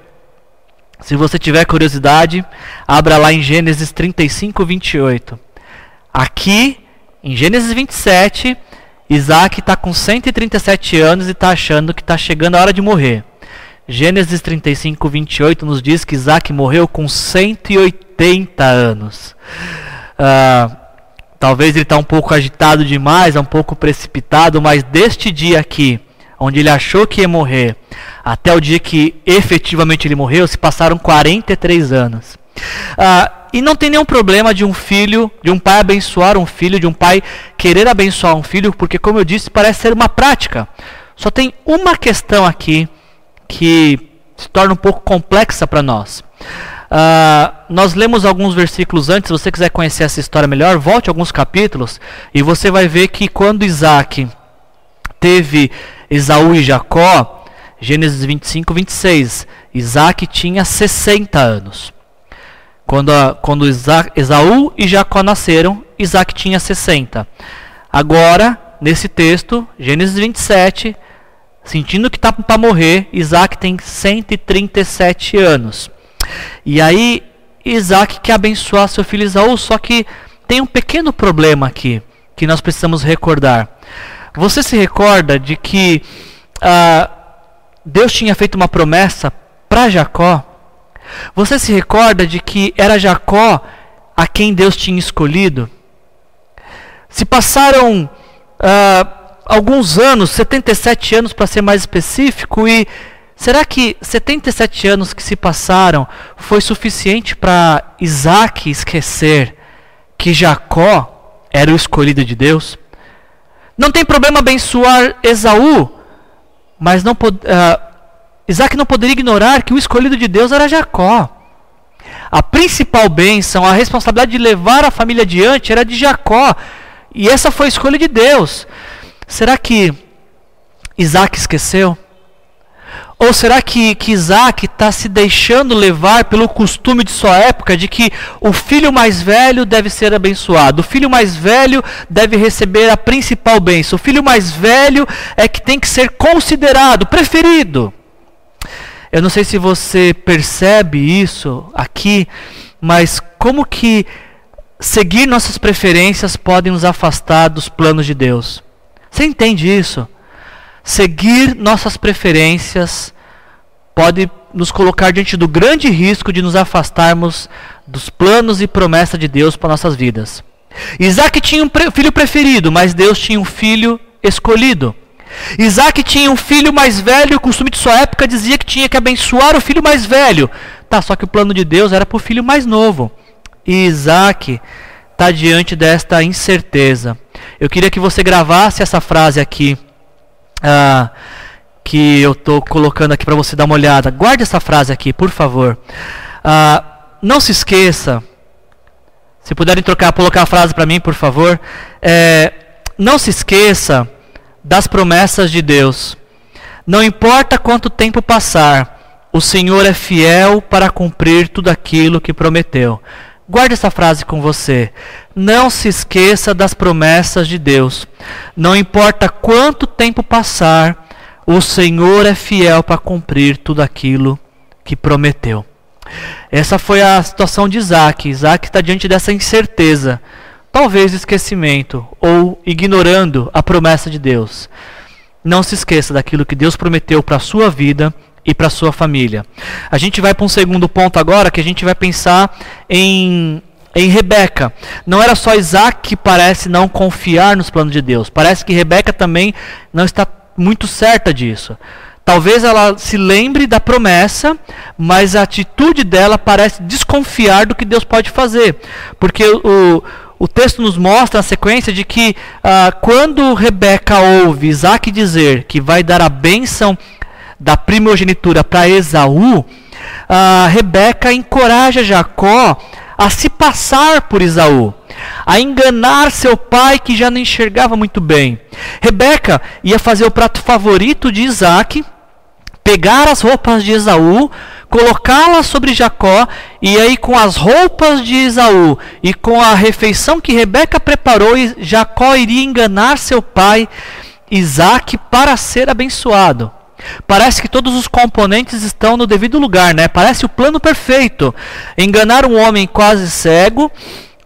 Se você tiver curiosidade, abra lá em Gênesis 35, 28. Aqui, em Gênesis 27, Isaac está com 137 anos e está achando que está chegando a hora de morrer. Gênesis 35, 28 nos diz que Isaac morreu com 180 anos. Uh, talvez ele está um pouco agitado demais, um pouco precipitado, mas deste dia aqui, onde ele achou que ia morrer, até o dia que efetivamente ele morreu, se passaram 43 anos. Uh, e não tem nenhum problema de um filho, de um pai abençoar um filho, de um pai querer abençoar um filho, porque, como eu disse, parece ser uma prática. Só tem uma questão aqui que se torna um pouco complexa para nós. Uh, nós lemos alguns versículos antes, se você quiser conhecer essa história melhor, volte alguns capítulos e você vai ver que quando Isaac teve Esaú e Jacó, Gênesis 25, 26, Isaac tinha 60 anos. Quando, a, quando Isaac, Esaú e Jacó nasceram, Isaac tinha 60. Agora, nesse texto, Gênesis 27, sentindo que está para morrer, Isaac tem 137 anos. E aí, Isaac quer abençoar seu filho Isaú, só que tem um pequeno problema aqui que nós precisamos recordar. Você se recorda de que ah, Deus tinha feito uma promessa para Jacó? Você se recorda de que era Jacó a quem Deus tinha escolhido? Se passaram. Ah, alguns anos, 77 anos para ser mais específico, e será que 77 anos que se passaram foi suficiente para Isaac esquecer que Jacó era o escolhido de Deus? Não tem problema abençoar Esaú, mas não pod uh, Isaac não poderia ignorar que o escolhido de Deus era Jacó. A principal bênção, a responsabilidade de levar a família adiante era de Jacó. E essa foi a escolha de Deus. Será que Isaac esqueceu? Ou será que, que Isaac está se deixando levar pelo costume de sua época de que o filho mais velho deve ser abençoado, o filho mais velho deve receber a principal bênção, o filho mais velho é que tem que ser considerado, preferido? Eu não sei se você percebe isso aqui, mas como que seguir nossas preferências podem nos afastar dos planos de Deus? Você entende isso? Seguir nossas preferências pode nos colocar diante do grande risco de nos afastarmos dos planos e promessas de Deus para nossas vidas. Isaac tinha um filho preferido, mas Deus tinha um filho escolhido. Isaac tinha um filho mais velho, o costume de sua época dizia que tinha que abençoar o filho mais velho. Tá, só que o plano de Deus era para o filho mais novo. E Isaac está diante desta incerteza. Eu queria que você gravasse essa frase aqui, uh, que eu estou colocando aqui para você dar uma olhada. Guarde essa frase aqui, por favor. Uh, não se esqueça, se puderem trocar, colocar a frase para mim, por favor. É, não se esqueça das promessas de Deus. Não importa quanto tempo passar, o Senhor é fiel para cumprir tudo aquilo que prometeu. Guarde essa frase com você. Não se esqueça das promessas de Deus. Não importa quanto tempo passar, o Senhor é fiel para cumprir tudo aquilo que prometeu. Essa foi a situação de Isaac. Isaac está diante dessa incerteza, talvez esquecimento ou ignorando a promessa de Deus. Não se esqueça daquilo que Deus prometeu para a sua vida e para sua família. A gente vai para um segundo ponto agora que a gente vai pensar em em Rebeca. Não era só Isaac que parece não confiar nos planos de Deus. Parece que Rebeca também não está muito certa disso. Talvez ela se lembre da promessa, mas a atitude dela parece desconfiar do que Deus pode fazer. Porque o, o texto nos mostra a sequência de que ah, quando Rebeca ouve Isaac dizer que vai dar a bênção da primogenitura para Esaú, a Rebeca encoraja Jacó a se passar por Esaú, a enganar seu pai que já não enxergava muito bem. Rebeca ia fazer o prato favorito de Isaac, pegar as roupas de Esaú, colocá-las sobre Jacó, e aí com as roupas de Esaú e com a refeição que Rebeca preparou, Jacó iria enganar seu pai Isaac para ser abençoado. Parece que todos os componentes estão no devido lugar, né? Parece o plano perfeito. Enganar um homem quase cego,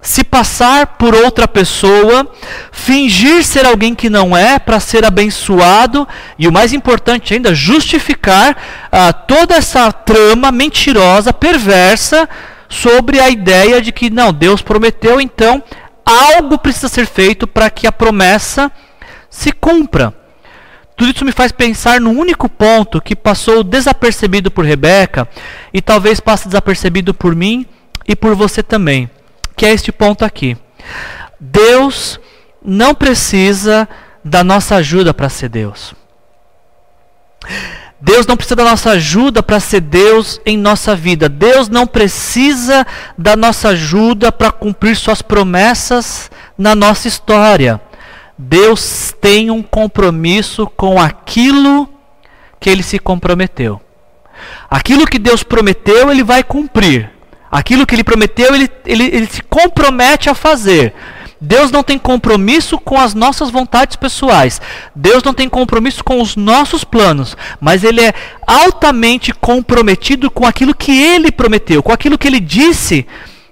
se passar por outra pessoa, fingir ser alguém que não é para ser abençoado e o mais importante ainda, justificar ah, toda essa trama mentirosa, perversa sobre a ideia de que não, Deus prometeu, então algo precisa ser feito para que a promessa se cumpra. Tudo isso me faz pensar no único ponto que passou desapercebido por Rebeca e talvez passe desapercebido por mim e por você também, que é este ponto aqui. Deus não precisa da nossa ajuda para ser Deus. Deus não precisa da nossa ajuda para ser Deus em nossa vida. Deus não precisa da nossa ajuda para cumprir suas promessas na nossa história. Deus tem um compromisso com aquilo que ele se comprometeu. Aquilo que Deus prometeu, ele vai cumprir. Aquilo que ele prometeu, ele, ele, ele se compromete a fazer. Deus não tem compromisso com as nossas vontades pessoais. Deus não tem compromisso com os nossos planos. Mas Ele é altamente comprometido com aquilo que Ele prometeu, com aquilo que Ele disse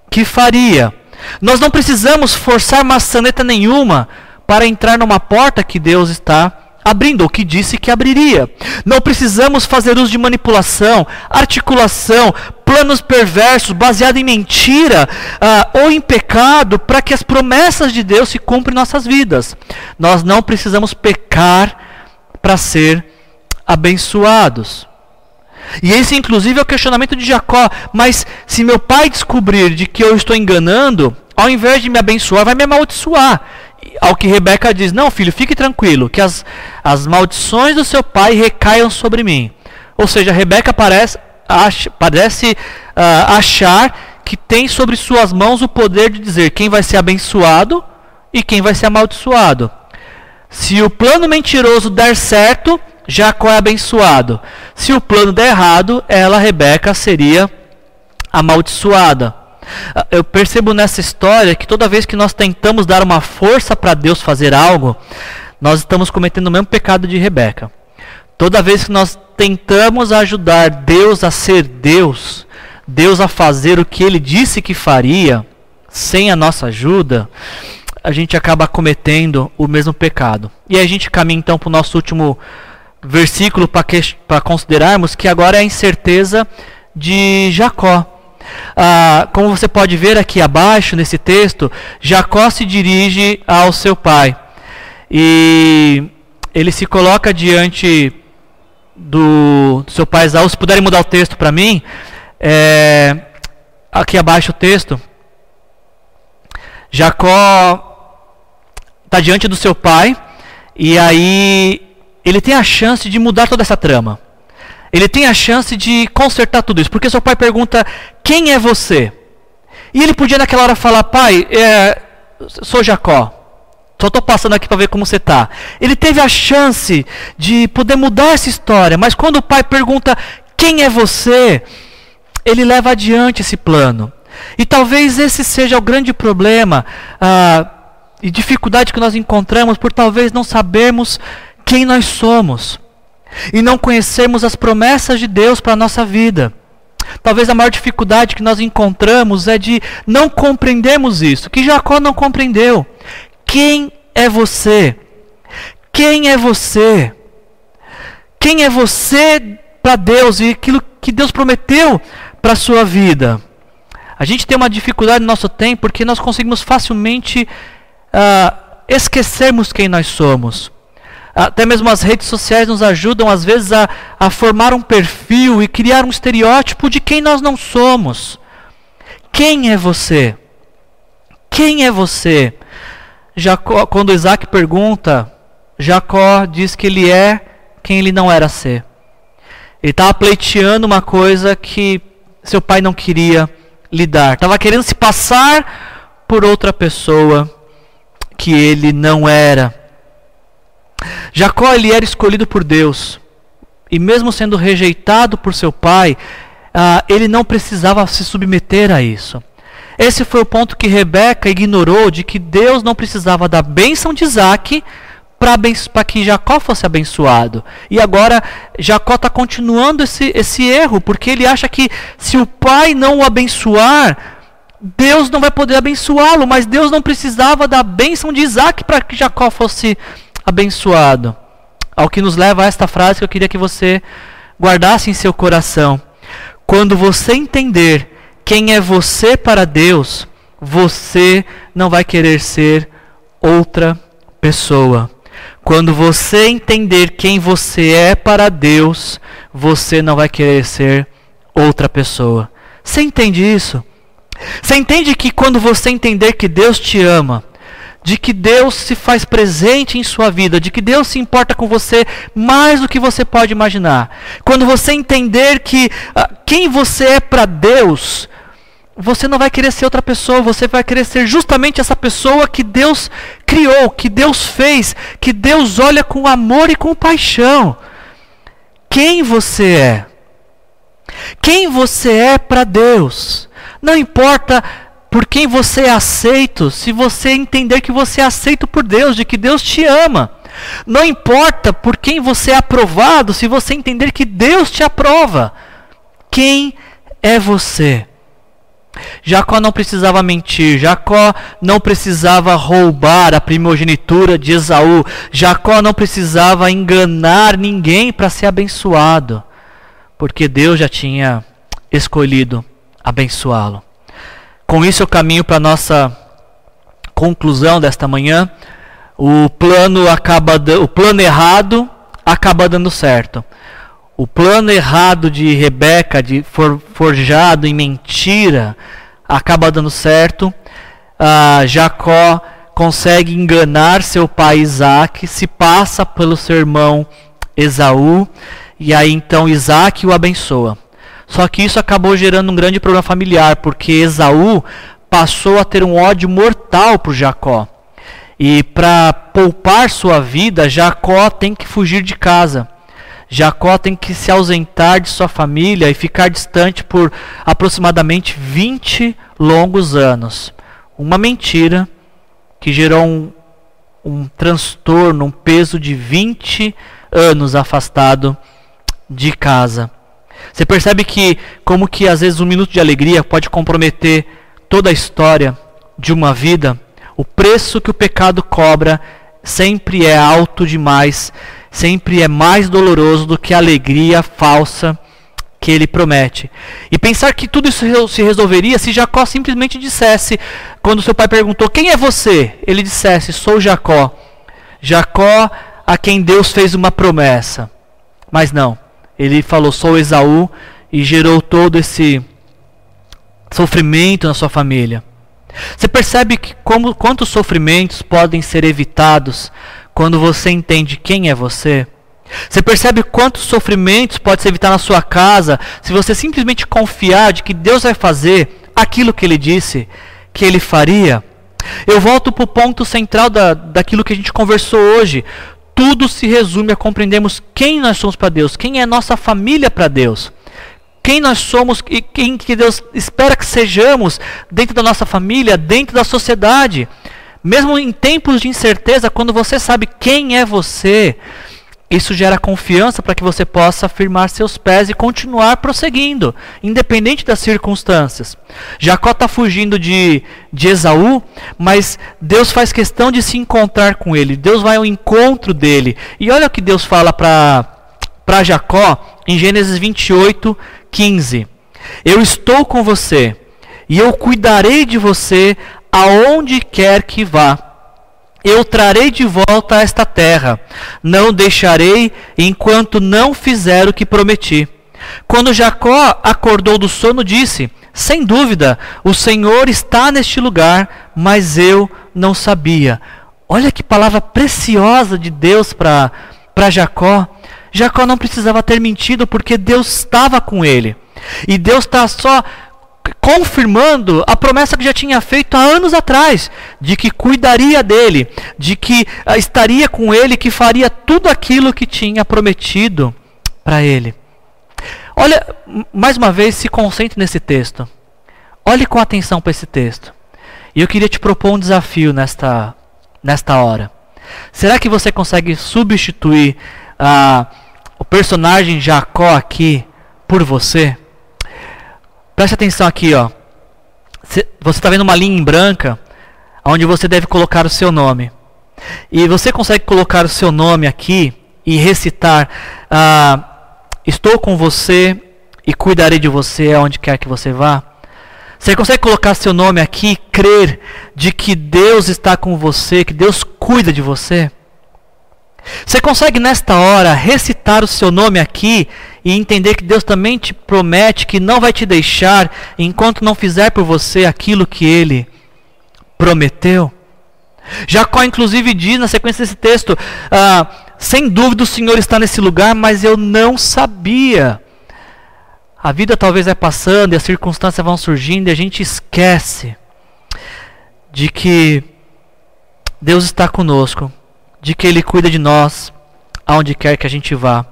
que faria. Nós não precisamos forçar maçaneta nenhuma para entrar numa porta que Deus está abrindo, ou que disse que abriria. Não precisamos fazer uso de manipulação, articulação, planos perversos, baseados em mentira uh, ou em pecado, para que as promessas de Deus se cumprem em nossas vidas. Nós não precisamos pecar para ser abençoados. E esse, inclusive, é o questionamento de Jacó. Mas se meu pai descobrir de que eu estou enganando, ao invés de me abençoar, vai me amaldiçoar ao que Rebeca diz: Não, filho, fique tranquilo, que as, as maldições do seu pai recaiam sobre mim. Ou seja, Rebeca parece, ach, parece uh, achar que tem sobre suas mãos o poder de dizer quem vai ser abençoado e quem vai ser amaldiçoado. Se o plano mentiroso der certo, Jacó é abençoado. Se o plano der errado, ela, Rebeca, seria amaldiçoada. Eu percebo nessa história que toda vez que nós tentamos dar uma força para Deus fazer algo, nós estamos cometendo o mesmo pecado de Rebeca. Toda vez que nós tentamos ajudar Deus a ser Deus, Deus a fazer o que ele disse que faria, sem a nossa ajuda, a gente acaba cometendo o mesmo pecado. E a gente caminha então para o nosso último versículo para considerarmos que agora é a incerteza de Jacó. Ah, como você pode ver aqui abaixo nesse texto, Jacó se dirige ao seu pai e ele se coloca diante do, do seu pai Esaú. Se puderem mudar o texto para mim, é, aqui abaixo o texto. Jacó está diante do seu pai e aí ele tem a chance de mudar toda essa trama. Ele tem a chance de consertar tudo isso, porque seu pai pergunta: Quem é você? E ele podia naquela hora falar: Pai, é, sou Jacó. Só estou passando aqui para ver como você está. Ele teve a chance de poder mudar essa história, mas quando o pai pergunta: Quem é você? Ele leva adiante esse plano. E talvez esse seja o grande problema ah, e dificuldade que nós encontramos por talvez não sabermos quem nós somos e não conhecermos as promessas de Deus para a nossa vida. Talvez a maior dificuldade que nós encontramos é de não compreendermos isso, que Jacó não compreendeu. Quem é você? Quem é você? Quem é você para Deus e aquilo que Deus prometeu para a sua vida? A gente tem uma dificuldade no nosso tempo porque nós conseguimos facilmente uh, esquecermos quem nós somos. Até mesmo as redes sociais nos ajudam, às vezes, a, a formar um perfil e criar um estereótipo de quem nós não somos. Quem é você? Quem é você? Jacó, quando Isaac pergunta, Jacó diz que ele é quem ele não era ser. Ele estava pleiteando uma coisa que seu pai não queria lidar. Estava querendo se passar por outra pessoa que ele não era. Jacó ele era escolhido por Deus. E mesmo sendo rejeitado por seu pai, ah, ele não precisava se submeter a isso. Esse foi o ponto que Rebeca ignorou de que Deus não precisava da bênção de Isaac para que Jacó fosse abençoado. E agora Jacó está continuando esse, esse erro, porque ele acha que se o pai não o abençoar, Deus não vai poder abençoá-lo, mas Deus não precisava da bênção de Isaac para que Jacó fosse abençoado. Ao que nos leva a esta frase que eu queria que você guardasse em seu coração. Quando você entender quem é você para Deus, você não vai querer ser outra pessoa. Quando você entender quem você é para Deus, você não vai querer ser outra pessoa. Você entende isso? Você entende que quando você entender que Deus te ama, de que Deus se faz presente em sua vida, de que Deus se importa com você mais do que você pode imaginar. Quando você entender que ah, quem você é para Deus, você não vai querer ser outra pessoa, você vai querer ser justamente essa pessoa que Deus criou, que Deus fez, que Deus olha com amor e com paixão. Quem você é? Quem você é para Deus? Não importa por quem você é aceito, se você entender que você é aceito por Deus, de que Deus te ama. Não importa por quem você é aprovado, se você entender que Deus te aprova. Quem é você? Jacó não precisava mentir, Jacó não precisava roubar a primogenitura de Esaú, Jacó não precisava enganar ninguém para ser abençoado, porque Deus já tinha escolhido abençoá-lo. Com isso eu caminho para nossa conclusão desta manhã. O plano acaba o plano errado acaba dando certo. O plano errado de Rebeca, de for, forjado em mentira, acaba dando certo. Ah, Jacó consegue enganar seu pai Isaac, se passa pelo seu irmão Esaú, e aí então Isaac o abençoa. Só que isso acabou gerando um grande problema familiar, porque Esaú passou a ter um ódio mortal por Jacó. E para poupar sua vida, Jacó tem que fugir de casa. Jacó tem que se ausentar de sua família e ficar distante por aproximadamente 20 longos anos. Uma mentira que gerou um, um transtorno, um peso de 20 anos afastado de casa. Você percebe que como que às vezes um minuto de alegria pode comprometer toda a história de uma vida? O preço que o pecado cobra sempre é alto demais, sempre é mais doloroso do que a alegria falsa que ele promete. E pensar que tudo isso se resolveria se Jacó simplesmente dissesse, quando seu pai perguntou: Quem é você? Ele dissesse: Sou Jacó. Jacó a quem Deus fez uma promessa. Mas não. Ele falou: Sou Esaú e gerou todo esse sofrimento na sua família. Você percebe que como, quantos sofrimentos podem ser evitados quando você entende quem é você? Você percebe quantos sofrimentos pode ser evitado na sua casa se você simplesmente confiar de que Deus vai fazer aquilo que Ele disse que Ele faria? Eu volto para o ponto central da, daquilo que a gente conversou hoje tudo se resume a compreendermos quem nós somos para Deus, quem é nossa família para Deus. quem nós somos e quem que Deus espera que sejamos dentro da nossa família, dentro da sociedade. Mesmo em tempos de incerteza, quando você sabe quem é você, isso gera confiança para que você possa firmar seus pés e continuar prosseguindo, independente das circunstâncias. Jacó está fugindo de, de Esaú, mas Deus faz questão de se encontrar com ele. Deus vai ao encontro dele. E olha o que Deus fala para Jacó em Gênesis 28, 15. Eu estou com você e eu cuidarei de você aonde quer que vá. Eu trarei de volta a esta terra, não deixarei enquanto não fizer o que prometi. Quando Jacó acordou do sono, disse: Sem dúvida, o Senhor está neste lugar, mas eu não sabia. Olha que palavra preciosa de Deus para Jacó. Jacó não precisava ter mentido porque Deus estava com ele. E Deus está só confirmando a promessa que já tinha feito há anos atrás, de que cuidaria dele, de que uh, estaria com ele, que faria tudo aquilo que tinha prometido para ele. Olha, mais uma vez, se concentre nesse texto. Olhe com atenção para esse texto. E eu queria te propor um desafio nesta, nesta hora. Será que você consegue substituir uh, o personagem Jacó aqui por você? Preste atenção aqui, ó. Você está vendo uma linha em branca, onde você deve colocar o seu nome. E você consegue colocar o seu nome aqui e recitar: ah, Estou com você e cuidarei de você aonde quer que você vá. Você consegue colocar seu nome aqui e crer de que Deus está com você, que Deus cuida de você? Você consegue nesta hora recitar o seu nome aqui e entender que Deus também te promete que não vai te deixar enquanto não fizer por você aquilo que ele prometeu? Jacó, inclusive, diz na sequência desse texto: ah, sem dúvida o Senhor está nesse lugar, mas eu não sabia. A vida talvez vai passando e as circunstâncias vão surgindo e a gente esquece de que Deus está conosco de que Ele cuida de nós, aonde quer que a gente vá.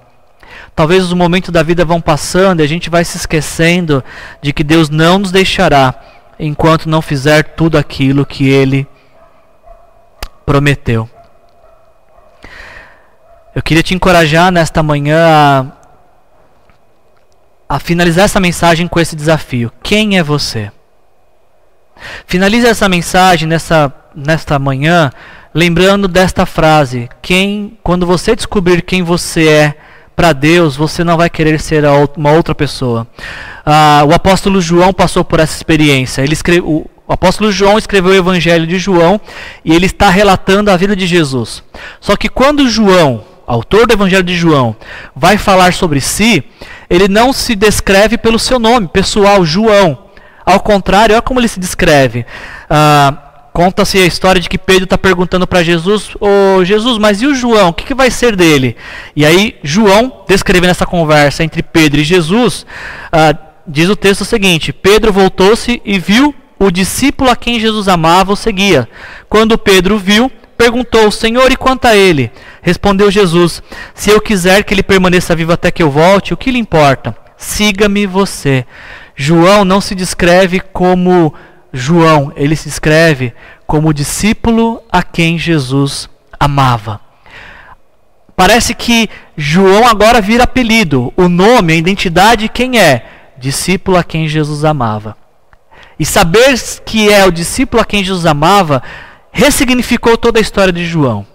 Talvez os momentos da vida vão passando e a gente vai se esquecendo de que Deus não nos deixará enquanto não fizer tudo aquilo que Ele prometeu. Eu queria te encorajar nesta manhã a, a finalizar essa mensagem com esse desafio. Quem é você? Finalize essa mensagem nessa, nesta manhã lembrando desta frase: quem, quando você descobrir quem você é para Deus, você não vai querer ser uma outra pessoa. Ah, o apóstolo João passou por essa experiência. Ele escreve, o, o apóstolo João escreveu o Evangelho de João e ele está relatando a vida de Jesus. Só que quando João, autor do Evangelho de João, vai falar sobre si, ele não se descreve pelo seu nome pessoal, João. Ao contrário, olha como ele se descreve. Ah, Conta-se a história de que Pedro está perguntando para Jesus: Ô oh, Jesus, mas e o João? O que, que vai ser dele? E aí, João, descrevendo essa conversa entre Pedro e Jesus, uh, diz o texto seguinte: Pedro voltou-se e viu o discípulo a quem Jesus amava o seguia. Quando Pedro viu, perguntou: Senhor, e quanto a ele? Respondeu Jesus: Se eu quiser que ele permaneça vivo até que eu volte, o que lhe importa? Siga-me você. João não se descreve como João, ele se escreve como discípulo a quem Jesus amava. Parece que João agora vira apelido, o nome, a identidade, quem é? Discípulo a quem Jesus amava. E saber que é o discípulo a quem Jesus amava ressignificou toda a história de João.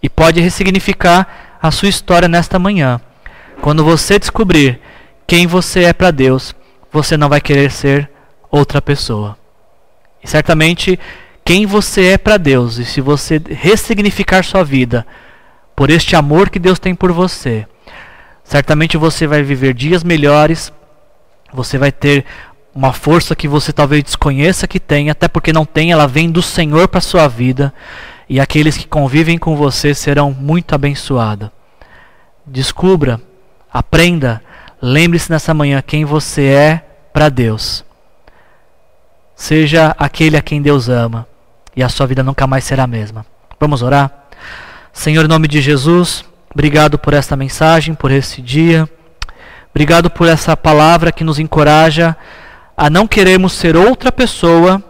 E pode ressignificar a sua história nesta manhã. Quando você descobrir quem você é para Deus, você não vai querer ser outra pessoa. E certamente quem você é para Deus e se você ressignificar sua vida por este amor que Deus tem por você, certamente você vai viver dias melhores, você vai ter uma força que você talvez desconheça que tem, até porque não tem, ela vem do Senhor para sua vida, e aqueles que convivem com você serão muito abençoados. Descubra, aprenda, lembre-se nessa manhã quem você é para Deus. Seja aquele a quem Deus ama e a sua vida nunca mais será a mesma. Vamos orar? Senhor, em nome de Jesus, obrigado por esta mensagem, por esse dia. Obrigado por essa palavra que nos encoraja a não queremos ser outra pessoa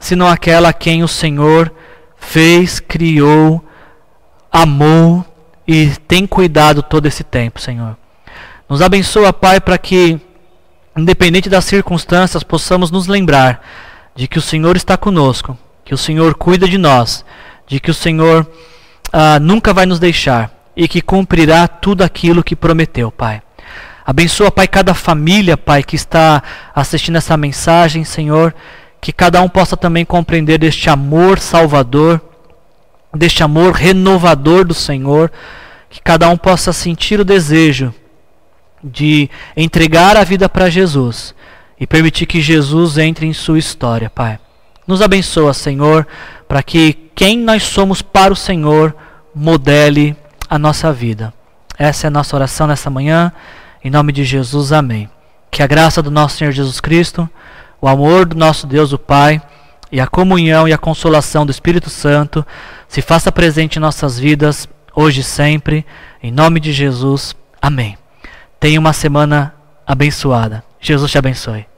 senão aquela a quem o Senhor fez, criou, amou e tem cuidado todo esse tempo, Senhor. Nos abençoa, Pai, para que, independente das circunstâncias, possamos nos lembrar de que o Senhor está conosco, que o Senhor cuida de nós, de que o Senhor ah, nunca vai nos deixar e que cumprirá tudo aquilo que prometeu, Pai. Abençoa, Pai, cada família, Pai, que está assistindo essa mensagem, Senhor, que cada um possa também compreender deste amor salvador, deste amor renovador do Senhor, que cada um possa sentir o desejo de entregar a vida para Jesus e permitir que Jesus entre em sua história, Pai. Nos abençoa, Senhor, para que quem nós somos para o Senhor modele a nossa vida. Essa é a nossa oração nessa manhã. Em nome de Jesus, amém. Que a graça do nosso Senhor Jesus Cristo, o amor do nosso Deus, o Pai, e a comunhão e a consolação do Espírito Santo se faça presente em nossas vidas, hoje e sempre. Em nome de Jesus, amém. Tenha uma semana abençoada. Jesus te abençoe.